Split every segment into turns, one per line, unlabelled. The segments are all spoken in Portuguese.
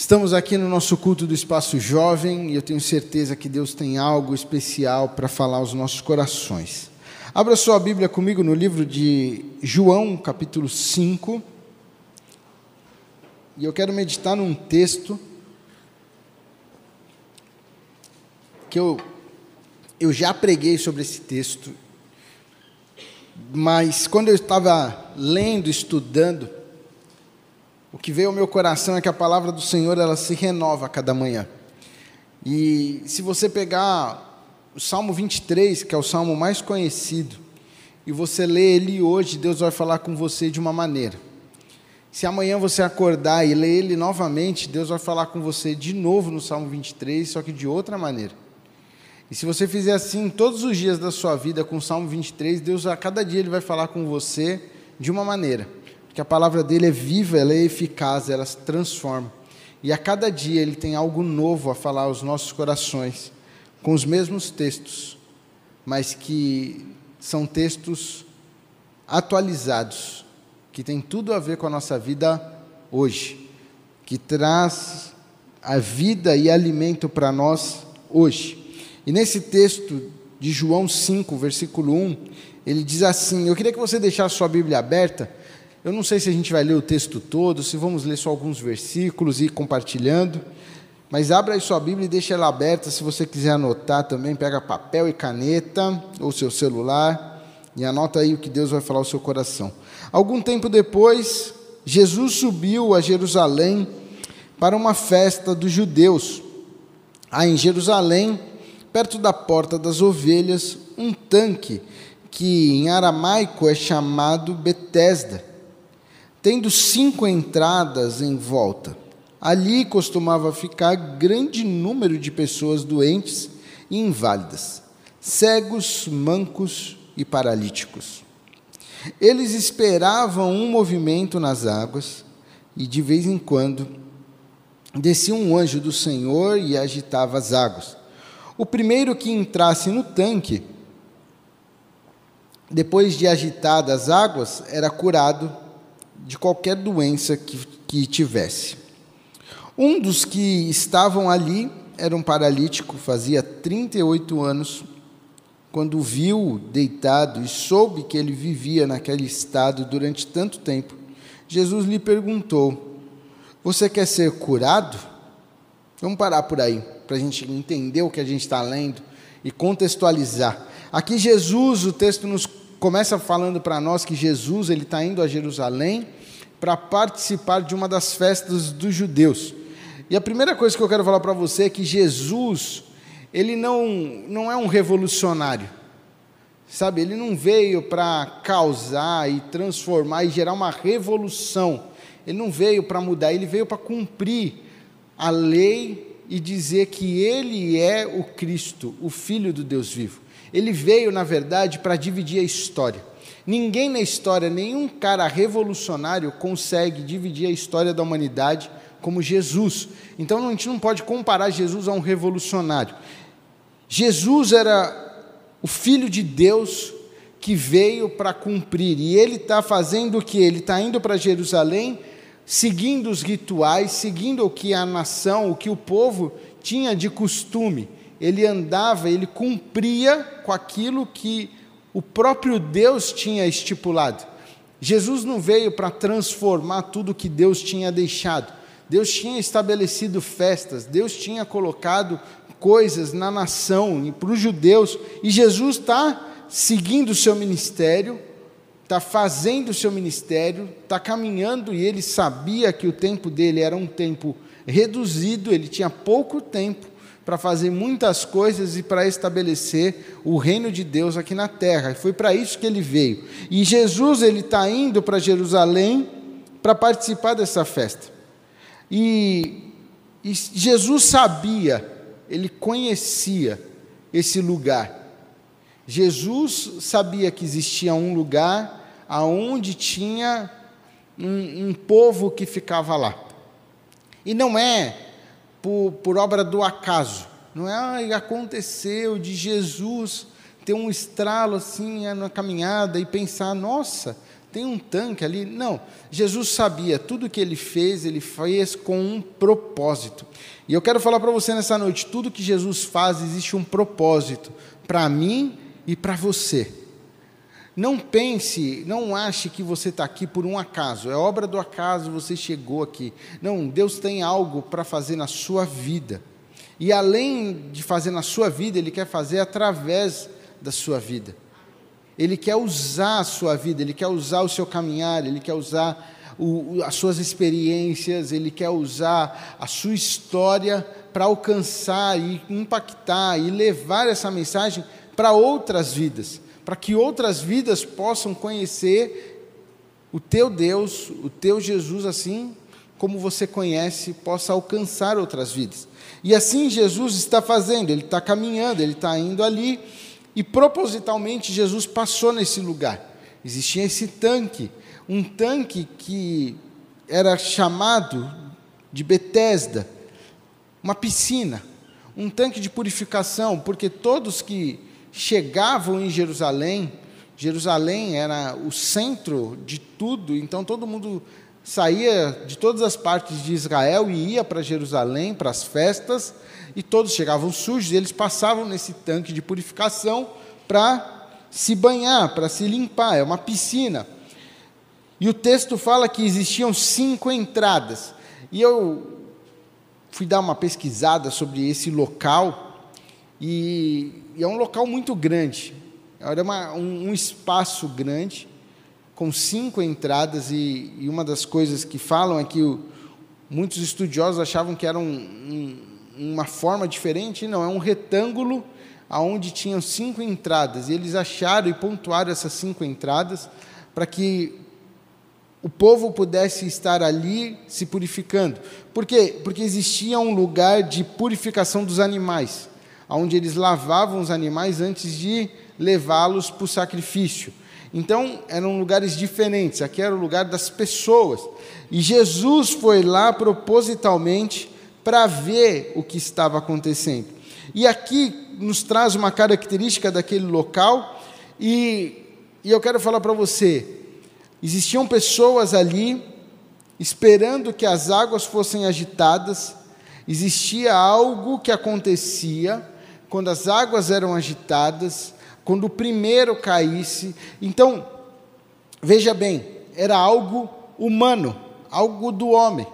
Estamos aqui no nosso culto do Espaço Jovem e eu tenho certeza que Deus tem algo especial para falar aos nossos corações. Abra sua Bíblia comigo no livro de João, capítulo 5. E eu quero meditar num texto que eu, eu já preguei sobre esse texto, mas quando eu estava lendo, estudando, o que veio ao meu coração é que a palavra do Senhor ela se renova a cada manhã. E se você pegar o Salmo 23, que é o salmo mais conhecido, e você lê ele hoje, Deus vai falar com você de uma maneira. Se amanhã você acordar e ler ele novamente, Deus vai falar com você de novo no Salmo 23, só que de outra maneira. E se você fizer assim todos os dias da sua vida com o Salmo 23, Deus a cada dia ele vai falar com você de uma maneira. Porque a palavra dele é viva, ela é eficaz, ela se transforma. E a cada dia ele tem algo novo a falar aos nossos corações, com os mesmos textos, mas que são textos atualizados, que tem tudo a ver com a nossa vida hoje, que traz a vida e alimento para nós hoje. E nesse texto de João 5, versículo 1, ele diz assim: Eu queria que você deixasse sua Bíblia aberta. Eu não sei se a gente vai ler o texto todo, se vamos ler só alguns versículos e ir compartilhando. Mas abra aí sua Bíblia e deixa ela aberta. Se você quiser anotar também, pega papel e caneta ou seu celular e anota aí o que Deus vai falar ao seu coração. Algum tempo depois, Jesus subiu a Jerusalém para uma festa dos judeus. Há em Jerusalém perto da porta das ovelhas, um tanque que em aramaico é chamado Betesda, tendo cinco entradas em volta. Ali costumava ficar grande número de pessoas doentes e inválidas, cegos, mancos e paralíticos. Eles esperavam um movimento nas águas e de vez em quando descia um anjo do Senhor e agitava as águas. O primeiro que entrasse no tanque, depois de agitadas as águas, era curado de qualquer doença que, que tivesse. Um dos que estavam ali era um paralítico, fazia 38 anos. Quando viu deitado e soube que ele vivia naquele estado durante tanto tempo, Jesus lhe perguntou: Você quer ser curado? Vamos parar por aí para a gente entender o que a gente está lendo e contextualizar. Aqui Jesus, o texto nos começa falando para nós que Jesus ele está indo a Jerusalém para participar de uma das festas dos judeus. E a primeira coisa que eu quero falar para você é que Jesus ele não não é um revolucionário, sabe? Ele não veio para causar e transformar e gerar uma revolução. Ele não veio para mudar, ele veio para cumprir a lei e dizer que ele é o Cristo, o Filho do Deus vivo. Ele veio, na verdade, para dividir a história. Ninguém na história, nenhum cara revolucionário consegue dividir a história da humanidade como Jesus. Então a gente não pode comparar Jesus a um revolucionário. Jesus era o Filho de Deus que veio para cumprir, e ele está fazendo o que? Ele está indo para Jerusalém seguindo os rituais, seguindo o que a nação, o que o povo tinha de costume. Ele andava, ele cumpria com aquilo que o próprio Deus tinha estipulado. Jesus não veio para transformar tudo que Deus tinha deixado. Deus tinha estabelecido festas, Deus tinha colocado coisas na nação e para os judeus, e Jesus está seguindo o seu ministério, está fazendo o seu ministério, está caminhando e ele sabia que o tempo dele era um tempo reduzido, ele tinha pouco tempo para fazer muitas coisas e para estabelecer o reino de Deus aqui na terra. E foi para isso que ele veio. E Jesus ele está indo para Jerusalém para participar dessa festa. E, e Jesus sabia, ele conhecia esse lugar. Jesus sabia que existia um lugar aonde tinha um, um, povo que ficava lá. E não é por, por obra do acaso, não é ah, aconteceu de Jesus ter um estralo assim na caminhada e pensar, nossa, tem um tanque ali. Não, Jesus sabia, tudo que ele fez, ele fez com um propósito. E eu quero falar para você nessa noite: tudo que Jesus faz, existe um propósito para mim e para você. Não pense, não ache que você está aqui por um acaso, é obra do acaso, você chegou aqui. Não, Deus tem algo para fazer na sua vida. E além de fazer na sua vida, Ele quer fazer através da sua vida. Ele quer usar a sua vida, Ele quer usar o seu caminhar, Ele quer usar o, as suas experiências, Ele quer usar a sua história para alcançar e impactar e levar essa mensagem para outras vidas para que outras vidas possam conhecer o teu Deus, o teu Jesus, assim como você conhece, possa alcançar outras vidas. E assim Jesus está fazendo, ele está caminhando, ele está indo ali, e propositalmente Jesus passou nesse lugar. Existia esse tanque, um tanque que era chamado de Betesda, uma piscina, um tanque de purificação, porque todos que chegavam em Jerusalém, Jerusalém era o centro de tudo, então todo mundo saía de todas as partes de Israel e ia para Jerusalém, para as festas, e todos chegavam sujos, e eles passavam nesse tanque de purificação para se banhar, para se limpar, é uma piscina. E o texto fala que existiam cinco entradas. E eu fui dar uma pesquisada sobre esse local, e, e é um local muito grande. Era uma, um, um, espaço grande, com cinco entradas, e, e, uma das coisas que falam é que o, muitos estudiosos achavam que era um, um, uma forma diferente. Não, é um retângulo aonde tinham cinco entradas. E eles acharam e pontuaram essas cinco entradas para que o povo pudesse estar ali se purificando. Por quê? Porque existia um lugar de purificação dos animais onde eles lavavam os animais antes de levá-los para o sacrifício. Então, eram lugares diferentes, aqui era o lugar das pessoas. E Jesus foi lá propositalmente para ver o que estava acontecendo. E aqui nos traz uma característica daquele local, e, e eu quero falar para você: existiam pessoas ali esperando que as águas fossem agitadas, existia algo que acontecia, quando as águas eram agitadas, quando o primeiro caísse. Então, veja bem, era algo humano, algo do homem.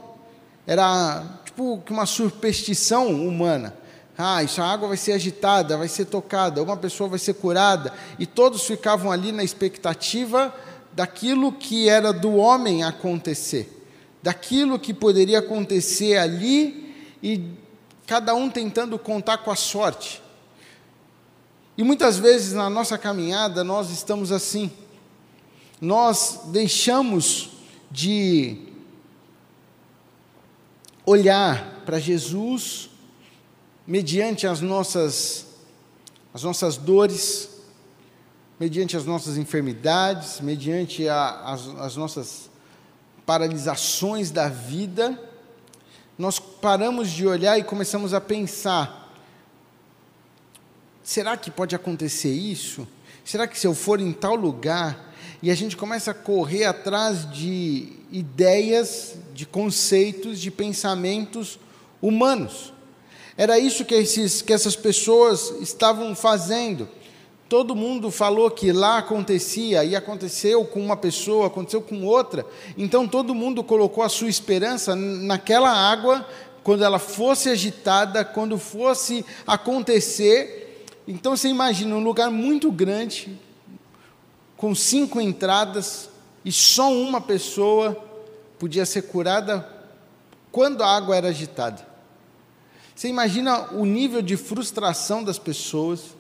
Era tipo uma superstição humana. Ah, essa água vai ser agitada, vai ser tocada, uma pessoa vai ser curada, e todos ficavam ali na expectativa daquilo que era do homem acontecer, daquilo que poderia acontecer ali, e cada um tentando contar com a sorte. E muitas vezes na nossa caminhada nós estamos assim. Nós deixamos de olhar para Jesus mediante as nossas as nossas dores, mediante as nossas enfermidades, mediante a, as, as nossas paralisações da vida, nós paramos de olhar e começamos a pensar será que pode acontecer isso? Será que se eu for em tal lugar e a gente começa a correr atrás de ideias, de conceitos, de pensamentos humanos? Era isso que, esses, que essas pessoas estavam fazendo. Todo mundo falou que lá acontecia, e aconteceu com uma pessoa, aconteceu com outra. Então todo mundo colocou a sua esperança naquela água, quando ela fosse agitada, quando fosse acontecer, então você imagina um lugar muito grande, com cinco entradas, e só uma pessoa podia ser curada quando a água era agitada. Você imagina o nível de frustração das pessoas.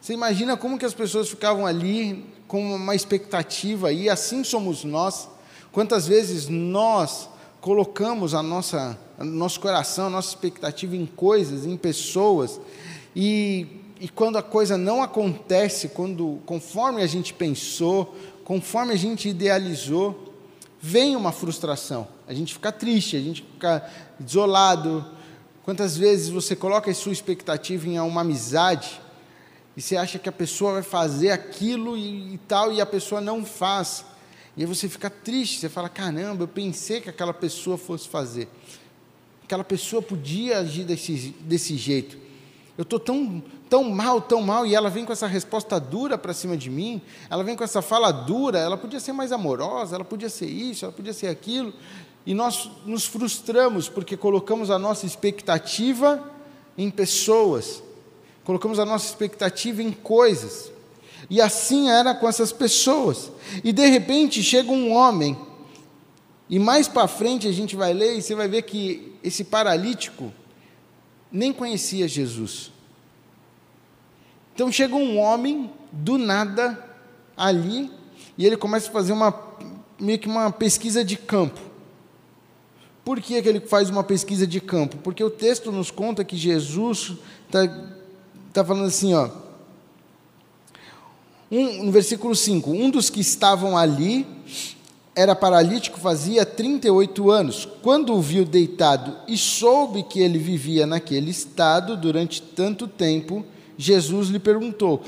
Você imagina como que as pessoas ficavam ali com uma expectativa e assim somos nós. Quantas vezes nós colocamos a nossa nosso coração, a nossa expectativa em coisas, em pessoas e e quando a coisa não acontece, quando conforme a gente pensou, conforme a gente idealizou, vem uma frustração. A gente fica triste, a gente fica isolado. Quantas vezes você coloca a sua expectativa em uma amizade e você acha que a pessoa vai fazer aquilo e, e tal e a pessoa não faz. E aí você fica triste, você fala: caramba, eu pensei que aquela pessoa fosse fazer. Aquela pessoa podia agir desse, desse jeito. Eu estou tão, tão mal, tão mal, e ela vem com essa resposta dura para cima de mim, ela vem com essa fala dura, ela podia ser mais amorosa, ela podia ser isso, ela podia ser aquilo, e nós nos frustramos porque colocamos a nossa expectativa em pessoas, colocamos a nossa expectativa em coisas, e assim era com essas pessoas, e de repente chega um homem, e mais para frente a gente vai ler e você vai ver que esse paralítico nem conhecia Jesus. Então chega um homem do nada ali e ele começa a fazer uma meio que uma pesquisa de campo. Por que, que ele faz uma pesquisa de campo? Porque o texto nos conta que Jesus está tá falando assim, ó. Um, no versículo 5: Um dos que estavam ali era paralítico fazia 38 anos. Quando o viu deitado e soube que ele vivia naquele estado durante tanto tempo, Jesus lhe perguntou.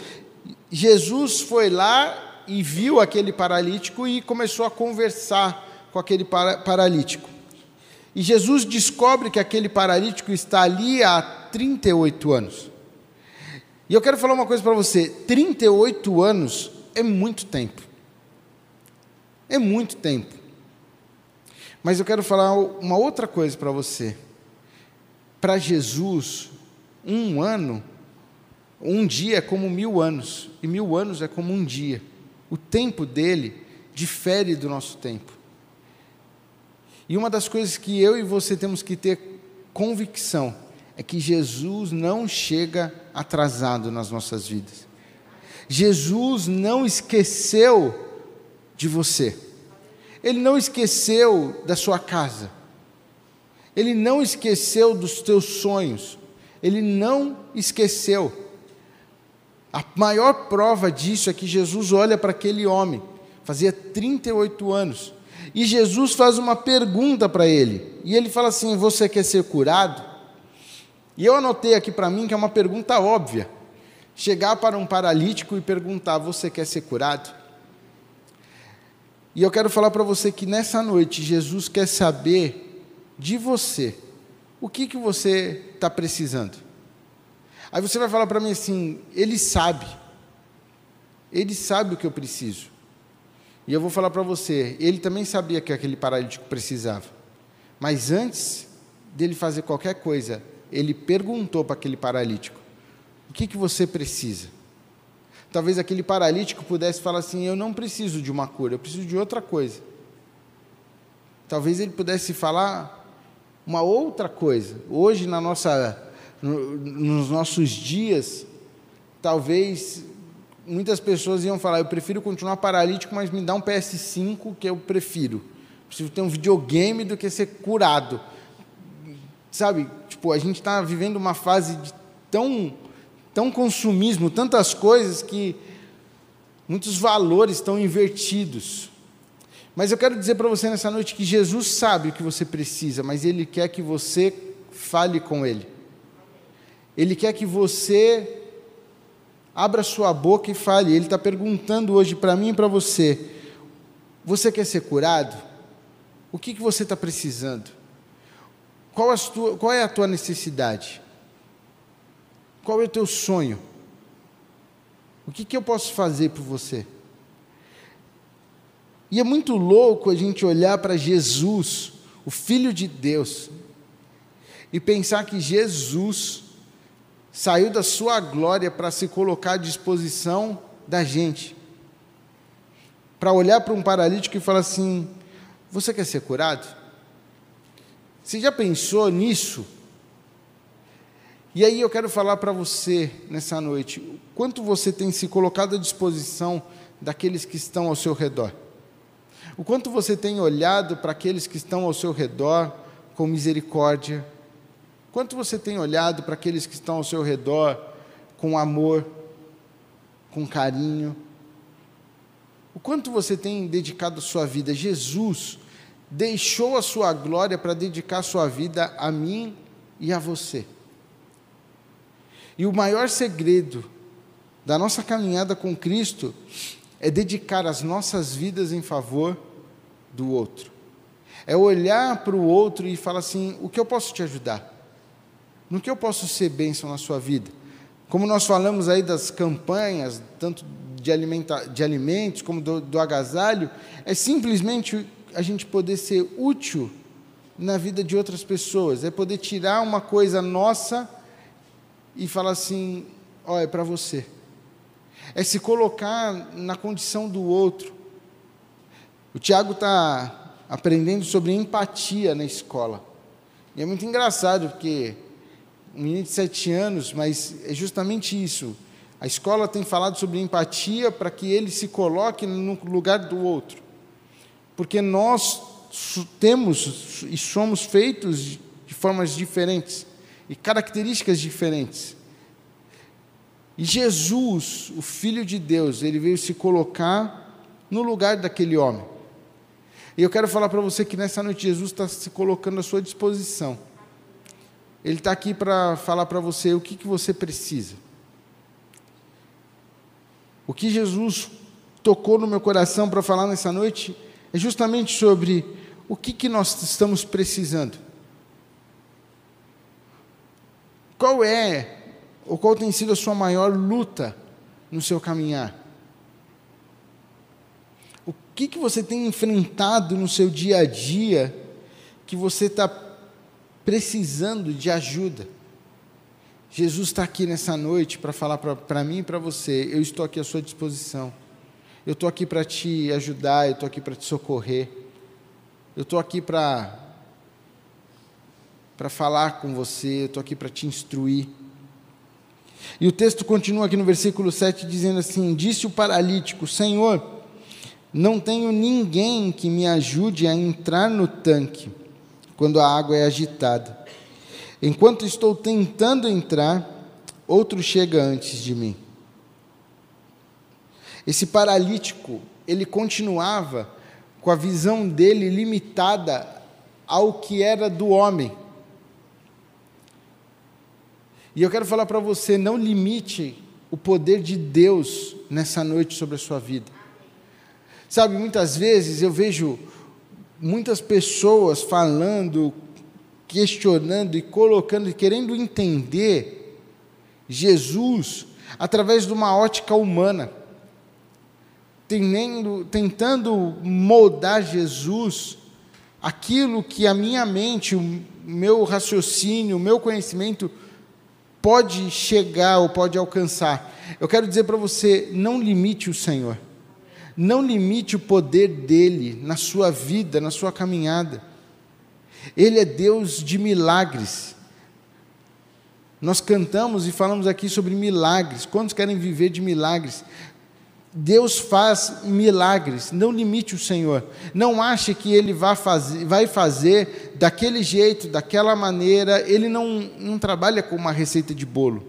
Jesus foi lá e viu aquele paralítico e começou a conversar com aquele paralítico. E Jesus descobre que aquele paralítico está ali há 38 anos. E eu quero falar uma coisa para você: 38 anos é muito tempo. É muito tempo. Mas eu quero falar uma outra coisa para você. Para Jesus, um ano, um dia é como mil anos, e mil anos é como um dia. O tempo dele difere do nosso tempo. E uma das coisas que eu e você temos que ter convicção é que Jesus não chega atrasado nas nossas vidas. Jesus não esqueceu de você. Ele não esqueceu da sua casa. Ele não esqueceu dos teus sonhos. Ele não esqueceu. A maior prova disso é que Jesus olha para aquele homem, fazia 38 anos, e Jesus faz uma pergunta para ele. E ele fala assim: Você quer ser curado? E eu anotei aqui para mim que é uma pergunta óbvia. Chegar para um paralítico e perguntar: Você quer ser curado? E eu quero falar para você que nessa noite Jesus quer saber de você o que, que você está precisando. Aí você vai falar para mim assim: Ele sabe, Ele sabe o que eu preciso. E eu vou falar para você: Ele também sabia que aquele paralítico precisava. Mas antes dele fazer qualquer coisa, ele perguntou para aquele paralítico: O que, que você precisa? talvez aquele paralítico pudesse falar assim: Eu não preciso de uma cura, eu preciso de outra coisa. Talvez ele pudesse falar uma outra coisa. Hoje, na nossa, no, nos nossos dias, talvez muitas pessoas iam falar: Eu prefiro continuar paralítico, mas me dá um PS5 que eu prefiro. Preciso ter um videogame do que ser curado. Sabe? Tipo, a gente está vivendo uma fase de tão tão consumismo, tantas coisas que muitos valores estão invertidos. Mas eu quero dizer para você nessa noite que Jesus sabe o que você precisa, mas Ele quer que você fale com Ele. Ele quer que você abra sua boca e fale. Ele está perguntando hoje para mim e para você: Você quer ser curado? O que, que você está precisando? Qual, tua, qual é a tua necessidade? Qual é o teu sonho? O que, que eu posso fazer por você? E é muito louco a gente olhar para Jesus, o Filho de Deus, e pensar que Jesus saiu da sua glória para se colocar à disposição da gente. Para olhar para um paralítico e falar assim: Você quer ser curado? Você já pensou nisso? E aí eu quero falar para você nessa noite, o quanto você tem se colocado à disposição daqueles que estão ao seu redor. O quanto você tem olhado para aqueles que estão ao seu redor com misericórdia. Quanto você tem olhado para aqueles que estão ao seu redor com amor, com carinho. O quanto você tem dedicado a sua vida. Jesus deixou a sua glória para dedicar a sua vida a mim e a você. E o maior segredo da nossa caminhada com Cristo é dedicar as nossas vidas em favor do outro. É olhar para o outro e falar assim: o que eu posso te ajudar? No que eu posso ser bênção na sua vida? Como nós falamos aí das campanhas, tanto de, alimenta, de alimentos como do, do agasalho, é simplesmente a gente poder ser útil na vida de outras pessoas, é poder tirar uma coisa nossa e falar assim: ó, é para você. É se colocar na condição do outro. O Tiago está aprendendo sobre empatia na escola. E é muito engraçado, porque um menino de sete anos, mas é justamente isso. A escola tem falado sobre empatia para que ele se coloque no lugar do outro. Porque nós temos e somos feitos de formas diferentes e características diferentes. E Jesus, o Filho de Deus, ele veio se colocar no lugar daquele homem. E eu quero falar para você que nessa noite Jesus está se colocando à sua disposição. Ele está aqui para falar para você o que, que você precisa. O que Jesus tocou no meu coração para falar nessa noite é justamente sobre o que, que nós estamos precisando. Qual é, ou qual tem sido a sua maior luta no seu caminhar? O que, que você tem enfrentado no seu dia a dia que você está precisando de ajuda? Jesus está aqui nessa noite para falar para mim e para você: eu estou aqui à sua disposição. Eu estou aqui para te ajudar, eu estou aqui para te socorrer. Eu estou aqui para para falar com você, eu estou aqui para te instruir. E o texto continua aqui no versículo 7 dizendo assim: Disse o paralítico: Senhor, não tenho ninguém que me ajude a entrar no tanque quando a água é agitada. Enquanto estou tentando entrar, outro chega antes de mim. Esse paralítico, ele continuava com a visão dele limitada ao que era do homem. E eu quero falar para você: não limite o poder de Deus nessa noite sobre a sua vida. Sabe, muitas vezes eu vejo muitas pessoas falando, questionando e colocando querendo entender Jesus através de uma ótica humana tentando, tentando moldar Jesus, aquilo que a minha mente, o meu raciocínio, o meu conhecimento pode chegar ou pode alcançar. Eu quero dizer para você: não limite o Senhor, não limite o poder dele na sua vida, na sua caminhada. Ele é Deus de milagres. Nós cantamos e falamos aqui sobre milagres. Quantos querem viver de milagres? Deus faz milagres, não limite o Senhor. Não ache que Ele vai fazer, vai fazer daquele jeito, daquela maneira. Ele não, não trabalha com uma receita de bolo.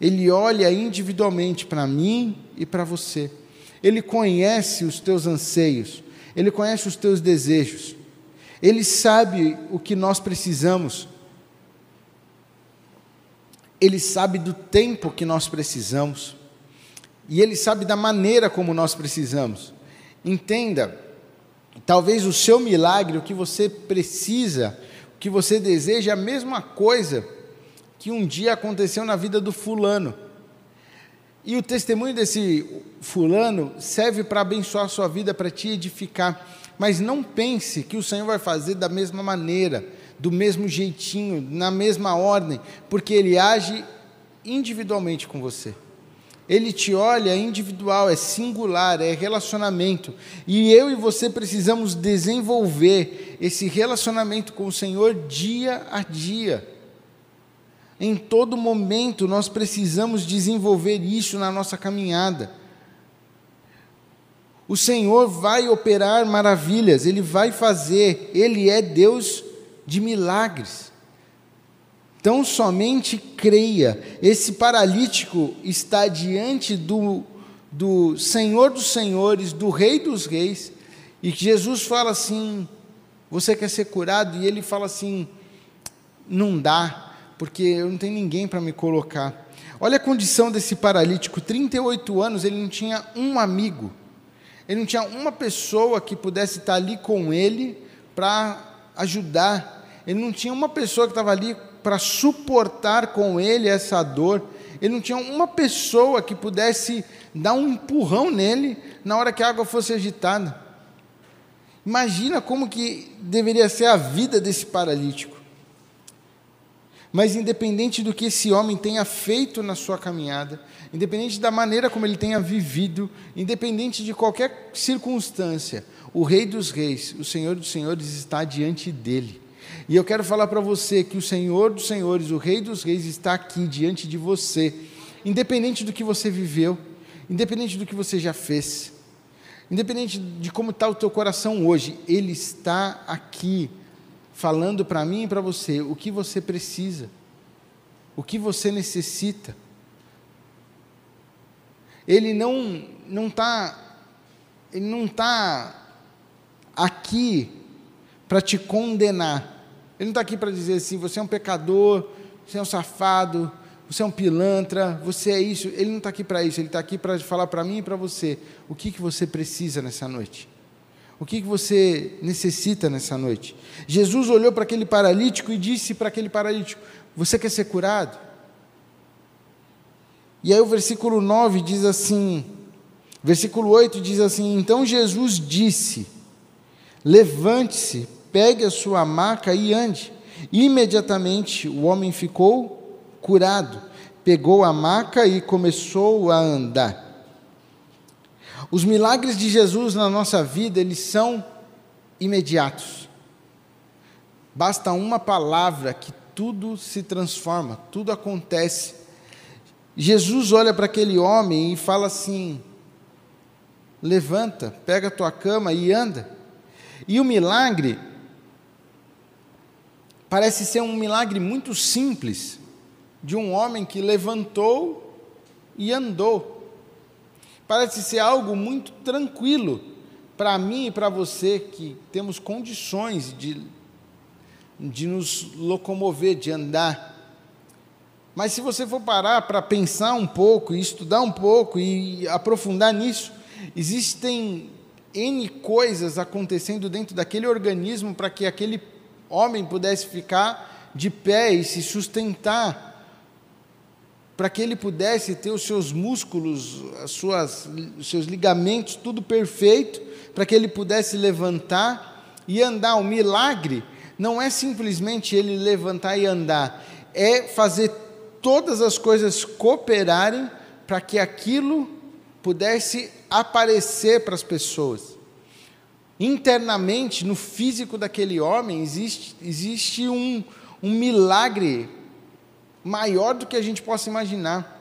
Ele olha individualmente para mim e para você. Ele conhece os teus anseios, Ele conhece os teus desejos. Ele sabe o que nós precisamos. Ele sabe do tempo que nós precisamos. E Ele sabe da maneira como nós precisamos. Entenda, talvez o seu milagre, o que você precisa, o que você deseja, é a mesma coisa que um dia aconteceu na vida do fulano. E o testemunho desse fulano serve para abençoar a sua vida, para te edificar. Mas não pense que o Senhor vai fazer da mesma maneira, do mesmo jeitinho, na mesma ordem, porque Ele age individualmente com você. Ele te olha individual, é singular, é relacionamento. E eu e você precisamos desenvolver esse relacionamento com o Senhor dia a dia. Em todo momento nós precisamos desenvolver isso na nossa caminhada. O Senhor vai operar maravilhas, Ele vai fazer, Ele é Deus de milagres. Então somente creia. Esse paralítico está diante do, do Senhor dos Senhores, do Rei dos Reis, e Jesus fala assim: Você quer ser curado? E ele fala assim: Não dá, porque eu não tenho ninguém para me colocar. Olha a condição desse paralítico: 38 anos, ele não tinha um amigo, ele não tinha uma pessoa que pudesse estar ali com ele para ajudar, ele não tinha uma pessoa que estava ali para suportar com ele essa dor, ele não tinha uma pessoa que pudesse dar um empurrão nele na hora que a água fosse agitada. Imagina como que deveria ser a vida desse paralítico. Mas independente do que esse homem tenha feito na sua caminhada, independente da maneira como ele tenha vivido, independente de qualquer circunstância, o Rei dos Reis, o Senhor dos Senhores está diante dele. E eu quero falar para você que o Senhor dos Senhores, o Rei dos Reis, está aqui diante de você, independente do que você viveu, independente do que você já fez, independente de como está o teu coração hoje, Ele está aqui falando para mim e para você o que você precisa, o que você necessita. Ele não não está ele não está aqui para te condenar. Ele não está aqui para dizer assim, você é um pecador, você é um safado, você é um pilantra, você é isso. Ele não está aqui para isso, ele está aqui para falar para mim e para você o que, que você precisa nessa noite. O que você necessita nessa noite? Jesus olhou para aquele paralítico e disse para aquele paralítico: Você quer ser curado? E aí o versículo 9 diz assim: Versículo 8 diz assim: Então Jesus disse: Levante-se, pegue a sua maca e ande. Imediatamente o homem ficou curado, pegou a maca e começou a andar. Os milagres de Jesus na nossa vida, eles são imediatos. Basta uma palavra que tudo se transforma, tudo acontece. Jesus olha para aquele homem e fala assim: levanta, pega a tua cama e anda. E o milagre parece ser um milagre muito simples, de um homem que levantou e andou. Parece ser algo muito tranquilo para mim e para você que temos condições de, de nos locomover, de andar. Mas se você for parar para pensar um pouco, e estudar um pouco e aprofundar nisso, existem N coisas acontecendo dentro daquele organismo para que aquele homem pudesse ficar de pé e se sustentar para que ele pudesse ter os seus músculos, as suas, os seus ligamentos, tudo perfeito, para que ele pudesse levantar e andar. O milagre não é simplesmente ele levantar e andar, é fazer todas as coisas cooperarem para que aquilo pudesse aparecer para as pessoas. Internamente, no físico daquele homem, existe, existe um, um milagre maior do que a gente possa imaginar.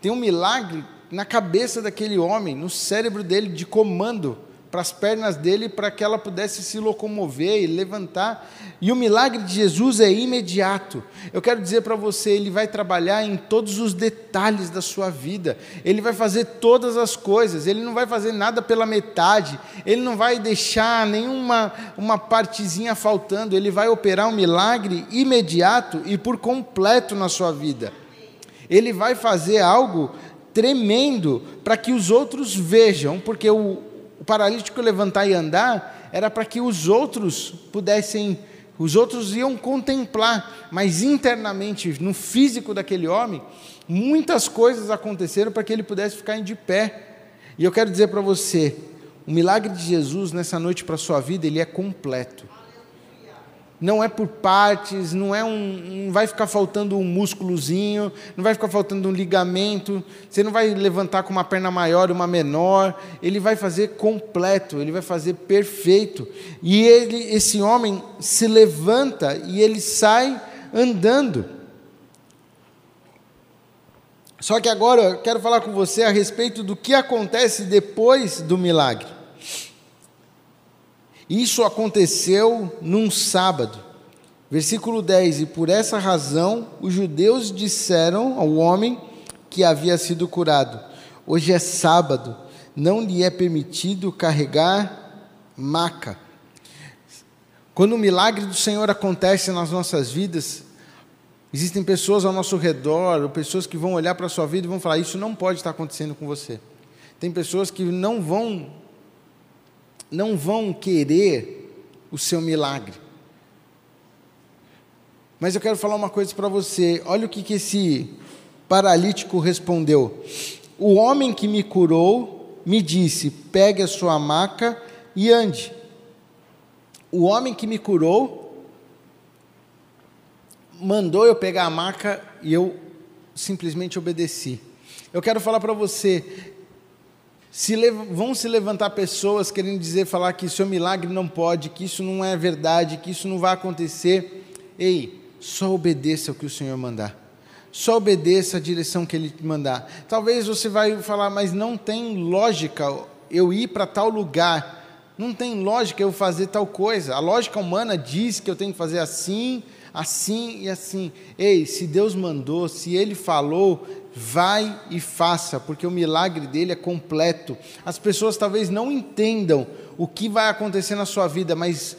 Tem um milagre na cabeça daquele homem, no cérebro dele, de comando para as pernas dele, para que ela pudesse se locomover e levantar. E o milagre de Jesus é imediato. Eu quero dizer para você, ele vai trabalhar em todos os detalhes da sua vida. Ele vai fazer todas as coisas. Ele não vai fazer nada pela metade. Ele não vai deixar nenhuma uma partezinha faltando. Ele vai operar um milagre imediato e por completo na sua vida. Ele vai fazer algo tremendo para que os outros vejam, porque o, paralítico levantar e andar era para que os outros pudessem, os outros iam contemplar, mas internamente, no físico daquele homem, muitas coisas aconteceram para que ele pudesse ficar de pé. E eu quero dizer para você, o milagre de Jesus nessa noite para a sua vida, ele é completo não é por partes, não é um, não vai ficar faltando um músculozinho, não vai ficar faltando um ligamento, você não vai levantar com uma perna maior e uma menor, ele vai fazer completo, ele vai fazer perfeito. E ele, esse homem se levanta e ele sai andando. Só que agora eu quero falar com você a respeito do que acontece depois do milagre. Isso aconteceu num sábado. Versículo 10: E por essa razão os judeus disseram ao homem que havia sido curado: Hoje é sábado, não lhe é permitido carregar maca. Quando o milagre do Senhor acontece nas nossas vidas, Existem pessoas ao nosso redor, ou pessoas que vão olhar para a sua vida e vão falar: Isso não pode estar acontecendo com você. Tem pessoas que não vão, não vão querer o seu milagre. Mas eu quero falar uma coisa para você. Olha o que, que esse paralítico respondeu: O homem que me curou me disse: Pegue a sua maca e ande. O homem que me curou mandou eu pegar a maca e eu simplesmente obedeci. Eu quero falar para você, se vão se levantar pessoas querendo dizer, falar que seu milagre não pode, que isso não é verdade, que isso não vai acontecer. Ei, só obedeça o que o Senhor mandar. Só obedeça a direção que Ele mandar. Talvez você vai falar, mas não tem lógica eu ir para tal lugar. Não tem lógica eu fazer tal coisa. A lógica humana diz que eu tenho que fazer assim, assim e assim. Ei, se Deus mandou, se Ele falou, vai e faça, porque o milagre dele é completo. As pessoas talvez não entendam o que vai acontecer na sua vida, mas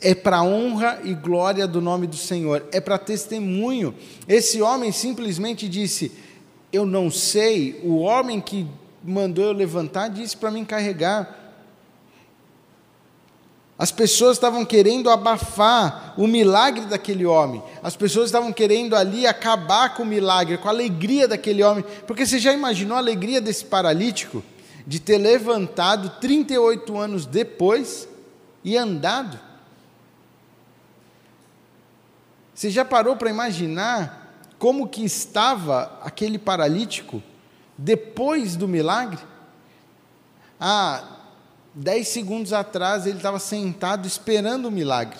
é para honra e glória do nome do Senhor, é para testemunho. Esse homem simplesmente disse: Eu não sei. O homem que mandou eu levantar disse para mim carregar. As pessoas estavam querendo abafar o milagre daquele homem. As pessoas estavam querendo ali acabar com o milagre, com a alegria daquele homem. Porque você já imaginou a alegria desse paralítico de ter levantado 38 anos depois e andado? Você já parou para imaginar como que estava aquele paralítico depois do milagre? Ah, Dez segundos atrás ele estava sentado esperando o milagre,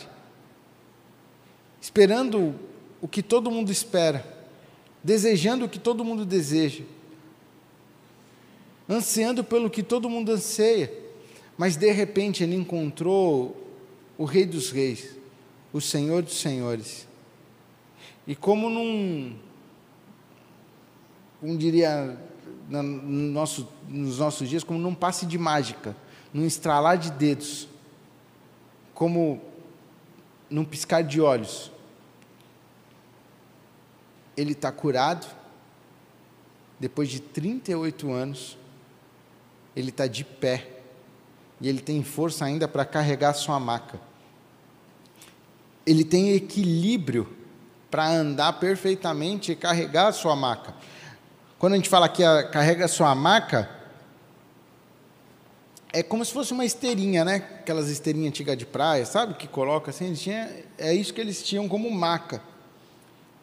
esperando o que todo mundo espera, desejando o que todo mundo deseja, ansiando pelo que todo mundo anseia, mas de repente ele encontrou o Rei dos Reis, o Senhor dos Senhores. E como num, como diria no nosso, nos nossos dias, como num passe de mágica, num estralar de dedos, como num piscar de olhos, ele está curado, depois de 38 anos, ele está de pé, e ele tem força ainda para carregar sua maca. Ele tem equilíbrio para andar perfeitamente e carregar sua maca. Quando a gente fala que a, carrega sua maca, é como se fosse uma esteirinha, né? Aquelas esteirinhas antigas de praia, sabe? Que coloca assim, tinha, é isso que eles tinham como maca.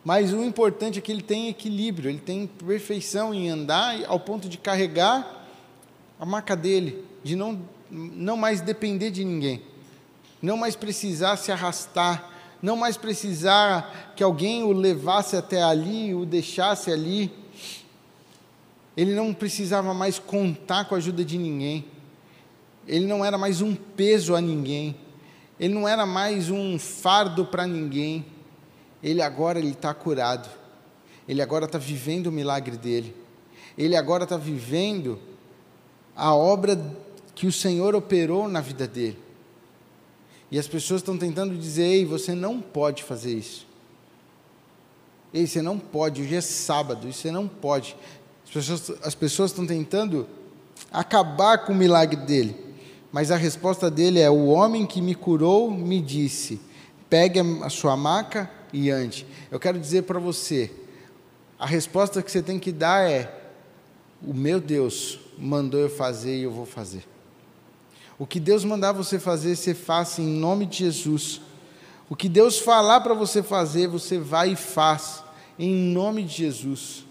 Mas o importante é que ele tem equilíbrio, ele tem perfeição em andar ao ponto de carregar a maca dele, de não, não mais depender de ninguém, não mais precisar se arrastar, não mais precisar que alguém o levasse até ali, o deixasse ali. Ele não precisava mais contar com a ajuda de ninguém ele não era mais um peso a ninguém, ele não era mais um fardo para ninguém, ele agora ele está curado, ele agora está vivendo o milagre dele, ele agora está vivendo a obra que o Senhor operou na vida dele. E as pessoas estão tentando dizer: ei, você não pode fazer isso. Ei, você não pode, hoje é sábado, e você não pode. As pessoas, as pessoas estão tentando acabar com o milagre dele. Mas a resposta dele é: O homem que me curou me disse: pegue a sua maca e ande. Eu quero dizer para você: a resposta que você tem que dar é: O meu Deus mandou eu fazer e eu vou fazer. O que Deus mandar você fazer, você faça em nome de Jesus. O que Deus falar para você fazer, você vai e faz, em nome de Jesus.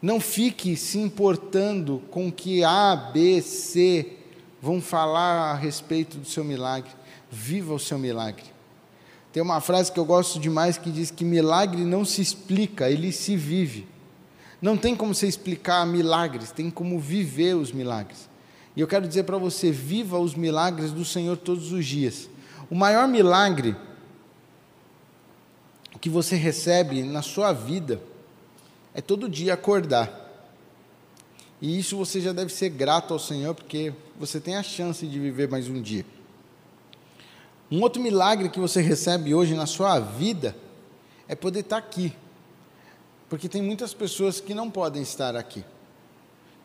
Não fique se importando com que A, B, C, vão falar a respeito do seu milagre. Viva o seu milagre. Tem uma frase que eu gosto demais que diz que milagre não se explica, ele se vive. Não tem como você explicar milagres, tem como viver os milagres. E eu quero dizer para você: viva os milagres do Senhor todos os dias. O maior milagre que você recebe na sua vida é todo dia acordar. E isso você já deve ser grato ao Senhor, porque você tem a chance de viver mais um dia. Um outro milagre que você recebe hoje na sua vida é poder estar aqui. Porque tem muitas pessoas que não podem estar aqui.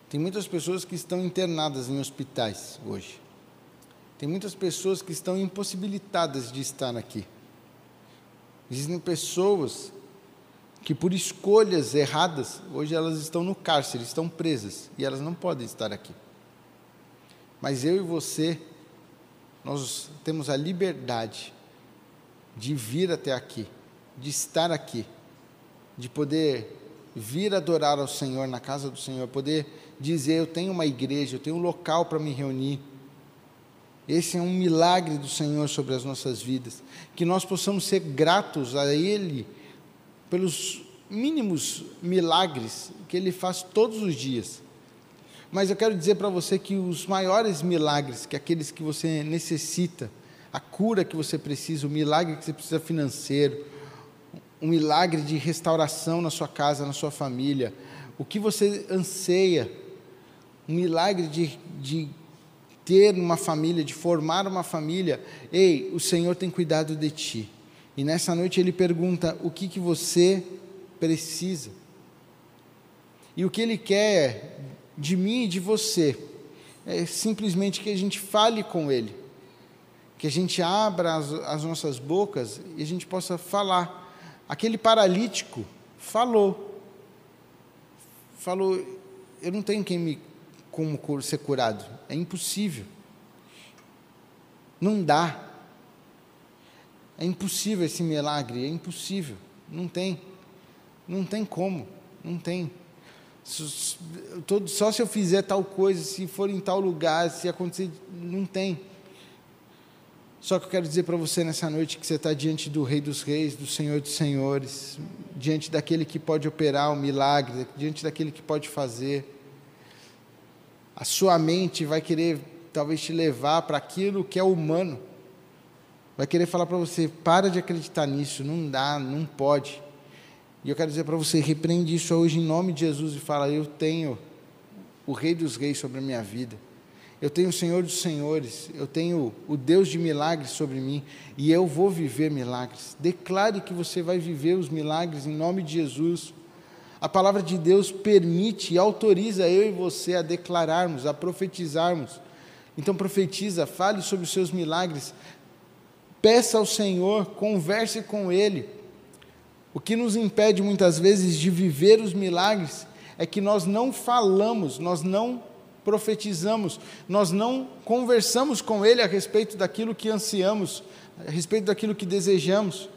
Tem muitas pessoas que estão internadas em hospitais hoje. Tem muitas pessoas que estão impossibilitadas de estar aqui. Existem pessoas que, por escolhas erradas, hoje elas estão no cárcere, estão presas e elas não podem estar aqui. Mas eu e você, nós temos a liberdade de vir até aqui, de estar aqui, de poder vir adorar ao Senhor na casa do Senhor, poder dizer: Eu tenho uma igreja, eu tenho um local para me reunir. Esse é um milagre do Senhor sobre as nossas vidas. Que nós possamos ser gratos a Ele pelos mínimos milagres que Ele faz todos os dias. Mas eu quero dizer para você que os maiores milagres, que aqueles que você necessita, a cura que você precisa, o milagre que você precisa financeiro, um milagre de restauração na sua casa, na sua família, o que você anseia, um milagre de, de ter uma família, de formar uma família, ei, o Senhor tem cuidado de ti. E nessa noite ele pergunta: o que, que você precisa? E o que ele quer de mim e de você é simplesmente que a gente fale com ele, que a gente abra as, as nossas bocas e a gente possa falar. Aquele paralítico falou, falou: eu não tenho quem me como ser curado, é impossível, não dá, é impossível esse milagre, é impossível, não tem, não tem como, não tem. Só se eu fizer tal coisa, se for em tal lugar, se acontecer, não tem. Só que eu quero dizer para você nessa noite que você está diante do Rei dos Reis, do Senhor dos Senhores, diante daquele que pode operar o um milagre, diante daquele que pode fazer. A sua mente vai querer talvez te levar para aquilo que é humano. Vai querer falar para você: para de acreditar nisso, não dá, não pode. E eu quero dizer para você: repreende isso hoje em nome de Jesus e fala: eu tenho o Rei dos Reis sobre a minha vida. Eu tenho o Senhor dos Senhores, eu tenho o Deus de milagres sobre mim e eu vou viver milagres. Declare que você vai viver os milagres em nome de Jesus. A palavra de Deus permite e autoriza eu e você a declararmos, a profetizarmos. Então profetiza, fale sobre os seus milagres, peça ao Senhor, converse com Ele. O que nos impede muitas vezes de viver os milagres é que nós não falamos, nós não profetizamos, nós não conversamos com Ele a respeito daquilo que ansiamos, a respeito daquilo que desejamos.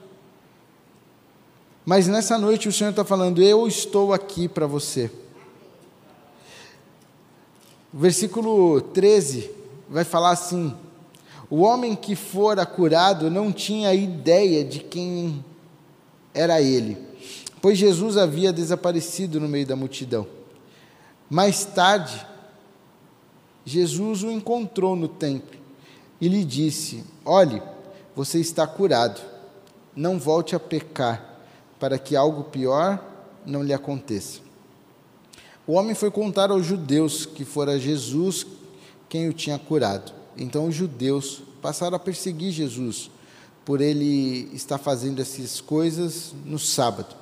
Mas nessa noite o Senhor está falando: Eu estou aqui para você. O versículo 13 vai falar assim: O homem que fora curado não tinha ideia de quem era ele, pois Jesus havia desaparecido no meio da multidão. Mais tarde, Jesus o encontrou no templo e lhe disse: Olhe, você está curado, não volte a pecar, para que algo pior não lhe aconteça. O homem foi contar aos judeus que fora Jesus quem o tinha curado. Então os judeus passaram a perseguir Jesus por ele estar fazendo essas coisas no sábado.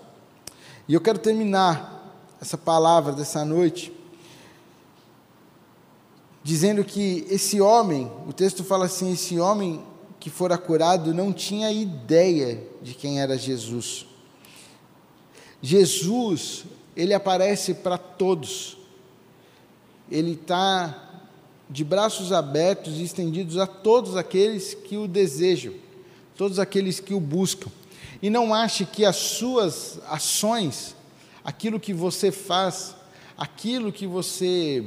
E eu quero terminar essa palavra dessa noite dizendo que esse homem, o texto fala assim: esse homem que fora curado não tinha ideia de quem era Jesus. Jesus, ele aparece para todos, ele está de braços abertos e estendidos a todos aqueles que o desejam, todos aqueles que o buscam. E não ache que as suas ações, aquilo que você faz, aquilo que você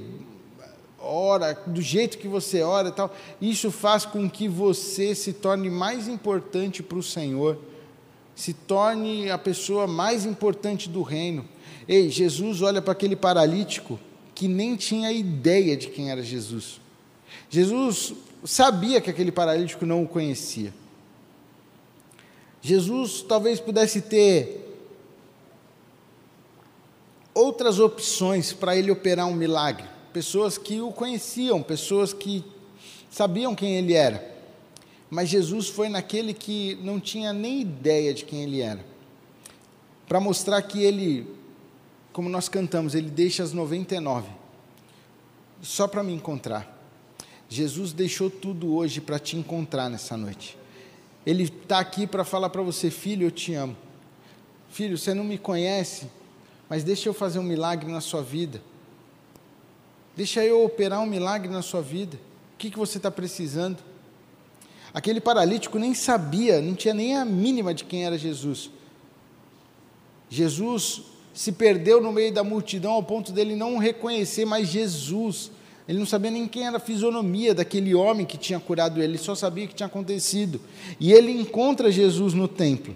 ora, do jeito que você ora e tal, isso faz com que você se torne mais importante para o Senhor, se torne a pessoa mais importante do reino. Ei, Jesus olha para aquele paralítico que nem tinha ideia de quem era Jesus. Jesus sabia que aquele paralítico não o conhecia. Jesus talvez pudesse ter outras opções para ele operar um milagre pessoas que o conheciam, pessoas que sabiam quem ele era. Mas Jesus foi naquele que não tinha nem ideia de quem ele era. para mostrar que ele, como nós cantamos, ele deixa as 99 só para me encontrar. Jesus deixou tudo hoje para te encontrar nessa noite. Ele está aqui para falar para você, filho, eu te amo. Filho, você não me conhece, mas deixa eu fazer um milagre na sua vida. Deixa eu operar um milagre na sua vida. O que, que você está precisando? Aquele paralítico nem sabia, não tinha nem a mínima de quem era Jesus. Jesus se perdeu no meio da multidão ao ponto dele não reconhecer mais Jesus. Ele não sabia nem quem era a fisionomia daquele homem que tinha curado ele, ele só sabia o que tinha acontecido. E ele encontra Jesus no templo.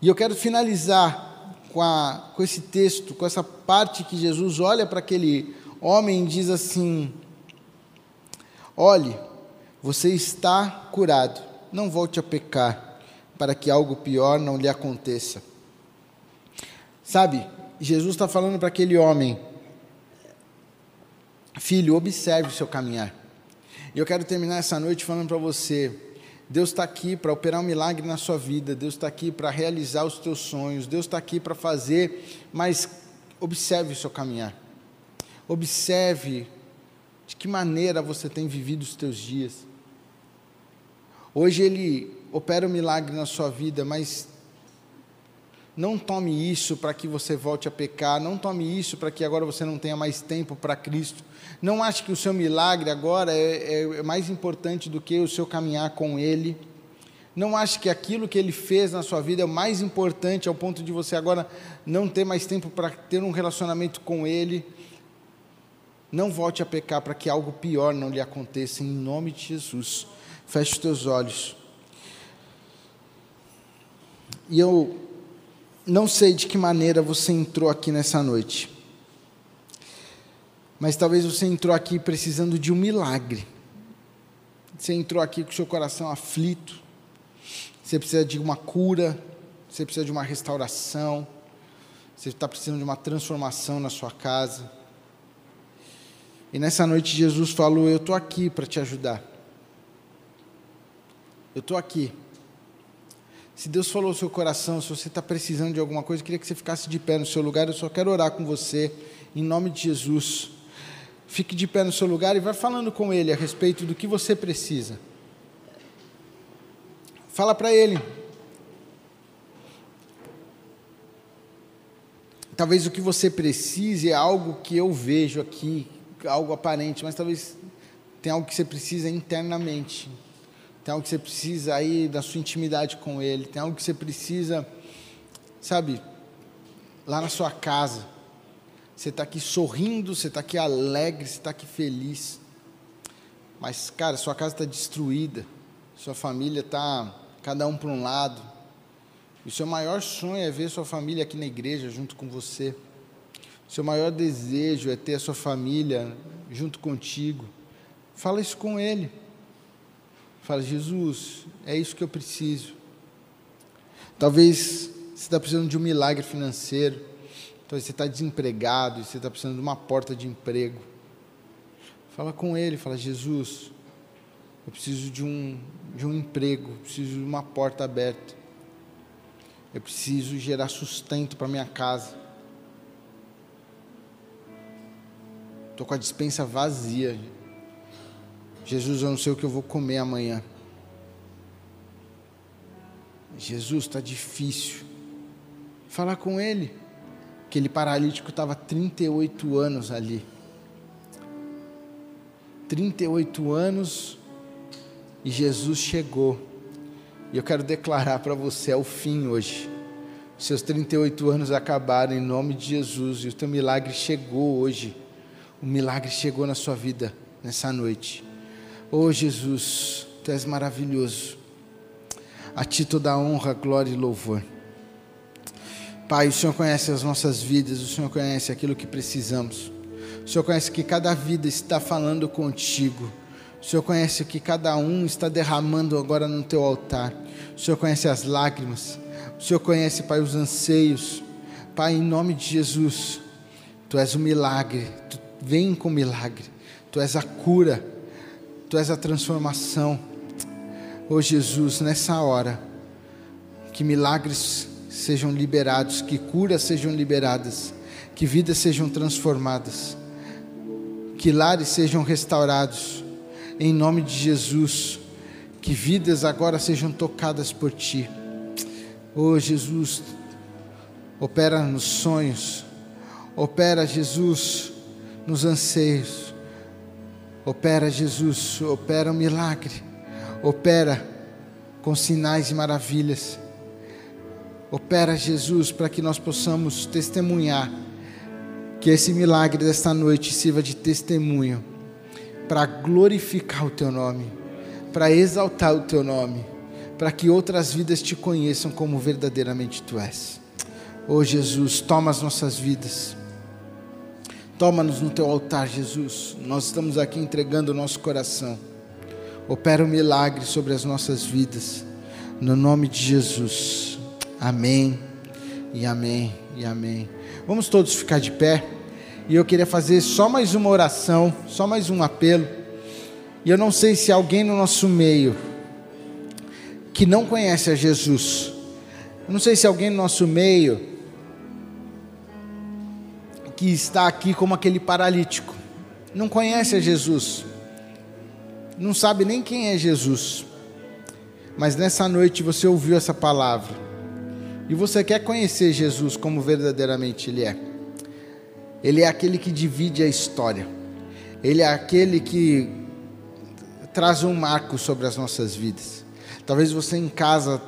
E eu quero finalizar com, a, com esse texto, com essa parte que Jesus olha para aquele homem e diz assim: Olhe, você está curado, não volte a pecar, para que algo pior não lhe aconteça. Sabe, Jesus está falando para aquele homem: Filho, observe o seu caminhar. E eu quero terminar essa noite falando para você: Deus está aqui para operar um milagre na sua vida, Deus está aqui para realizar os teus sonhos, Deus está aqui para fazer, mas observe o seu caminhar. Observe de que maneira você tem vivido os teus dias. Hoje Ele opera um milagre na sua vida, mas não tome isso para que você volte a pecar, não tome isso para que agora você não tenha mais tempo para Cristo. Não ache que o seu milagre agora é, é, é, mais importante do que o seu caminhar com Ele. Não ache que aquilo que Ele fez na sua vida é mais importante ao ponto de você agora não ter mais tempo para ter um relacionamento com Ele. Não volte a pecar para que algo pior não lhe aconteça, em nome de Jesus. Feche os teus olhos. E eu não sei de que maneira você entrou aqui nessa noite, mas talvez você entrou aqui precisando de um milagre. Você entrou aqui com o seu coração aflito, você precisa de uma cura, você precisa de uma restauração, você está precisando de uma transformação na sua casa. E nessa noite Jesus falou: Eu estou aqui para te ajudar. Eu estou aqui se Deus falou no seu coração, se você está precisando de alguma coisa, eu queria que você ficasse de pé no seu lugar. Eu só quero orar com você, em nome de Jesus. Fique de pé no seu lugar e vai falando com Ele a respeito do que você precisa. Fala para Ele. Talvez o que você precise é algo que eu vejo aqui, algo aparente, mas talvez tenha algo que você precisa internamente tem algo que você precisa aí da sua intimidade com Ele, tem algo que você precisa, sabe, lá na sua casa. Você está aqui sorrindo, você está aqui alegre, você está aqui feliz. Mas, cara, sua casa está destruída, sua família está cada um para um lado. E o seu maior sonho é ver sua família aqui na igreja junto com você. Seu maior desejo é ter a sua família junto contigo. Fala isso com ele. Fala, Jesus, é isso que eu preciso. Talvez você está precisando de um milagre financeiro. Talvez você está desempregado e você está precisando de uma porta de emprego. Fala com ele, fala, Jesus, eu preciso de um, de um emprego, preciso de uma porta aberta. Eu preciso gerar sustento para minha casa. Estou com a dispensa vazia. Jesus, eu não sei o que eu vou comer amanhã. Jesus, está difícil. Falar com ele. Aquele paralítico estava 38 anos ali. 38 anos e Jesus chegou. E eu quero declarar para você: é o fim hoje. Seus 38 anos acabaram em nome de Jesus e o teu milagre chegou hoje. O milagre chegou na sua vida nessa noite. Oh Jesus, Tu és maravilhoso. A Ti toda honra, glória e louvor. Pai, o Senhor conhece as nossas vidas, o Senhor conhece aquilo que precisamos. O Senhor conhece que cada vida está falando contigo. O Senhor conhece o que cada um está derramando agora no teu altar. O Senhor conhece as lágrimas. O Senhor conhece, Pai, os anseios. Pai, em nome de Jesus, Tu és o milagre. Tu vem com milagre. Tu és a cura. Tu és a transformação. Oh Jesus, nessa hora, que milagres sejam liberados, que curas sejam liberadas, que vidas sejam transformadas, que lares sejam restaurados, em nome de Jesus, que vidas agora sejam tocadas por Ti. Oh Jesus, opera nos sonhos, opera Jesus nos anseios, opera Jesus, opera um milagre, opera com sinais e maravilhas. Opera Jesus para que nós possamos testemunhar que esse milagre desta noite sirva de testemunho para glorificar o teu nome, para exaltar o teu nome, para que outras vidas te conheçam como verdadeiramente tu és. Oh Jesus, toma as nossas vidas. Toma-nos no teu altar, Jesus. Nós estamos aqui entregando o nosso coração. Opera um milagre sobre as nossas vidas. No nome de Jesus. Amém e amém e amém. Vamos todos ficar de pé. E eu queria fazer só mais uma oração, só mais um apelo. E eu não sei se alguém no nosso meio que não conhece a Jesus, eu não sei se alguém no nosso meio que está aqui como aquele paralítico, não conhece a Jesus, não sabe nem quem é Jesus, mas nessa noite você ouviu essa palavra e você quer conhecer Jesus como verdadeiramente Ele é. Ele é aquele que divide a história. Ele é aquele que traz um marco sobre as nossas vidas. Talvez você em casa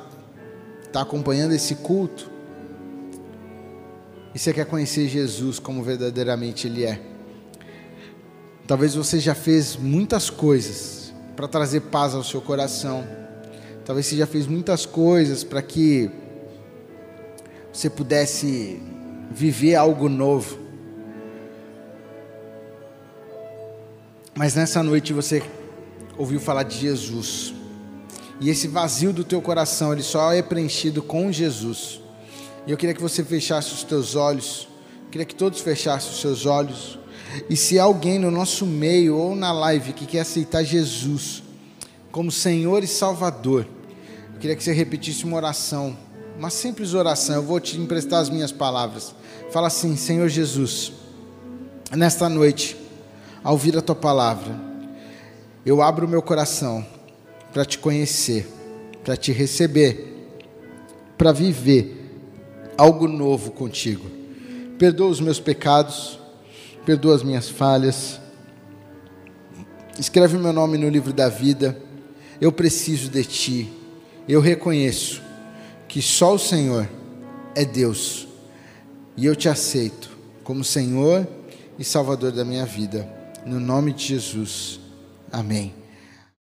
está acompanhando esse culto e você quer conhecer Jesus como verdadeiramente Ele é. Talvez você já fez muitas coisas para trazer paz ao seu coração. Talvez você já fez muitas coisas para que você pudesse viver algo novo. Mas nessa noite você ouviu falar de Jesus. E esse vazio do teu coração, ele só é preenchido com Jesus. E eu queria que você fechasse os teus olhos. Eu queria que todos fechassem os seus olhos. E se alguém no nosso meio ou na live que quer aceitar Jesus como Senhor e Salvador, eu queria que você repetisse uma oração uma simples oração, eu vou te emprestar as minhas palavras. Fala assim: Senhor Jesus, nesta noite, ao ouvir a tua palavra, eu abro o meu coração para te conhecer, para te receber, para viver algo novo contigo. Perdoa os meus pecados, perdoa as minhas falhas. Escreve meu nome no livro da vida. Eu preciso de ti. Eu reconheço que só o Senhor é Deus e eu te aceito como Senhor e Salvador da minha vida. No nome de Jesus. Amém.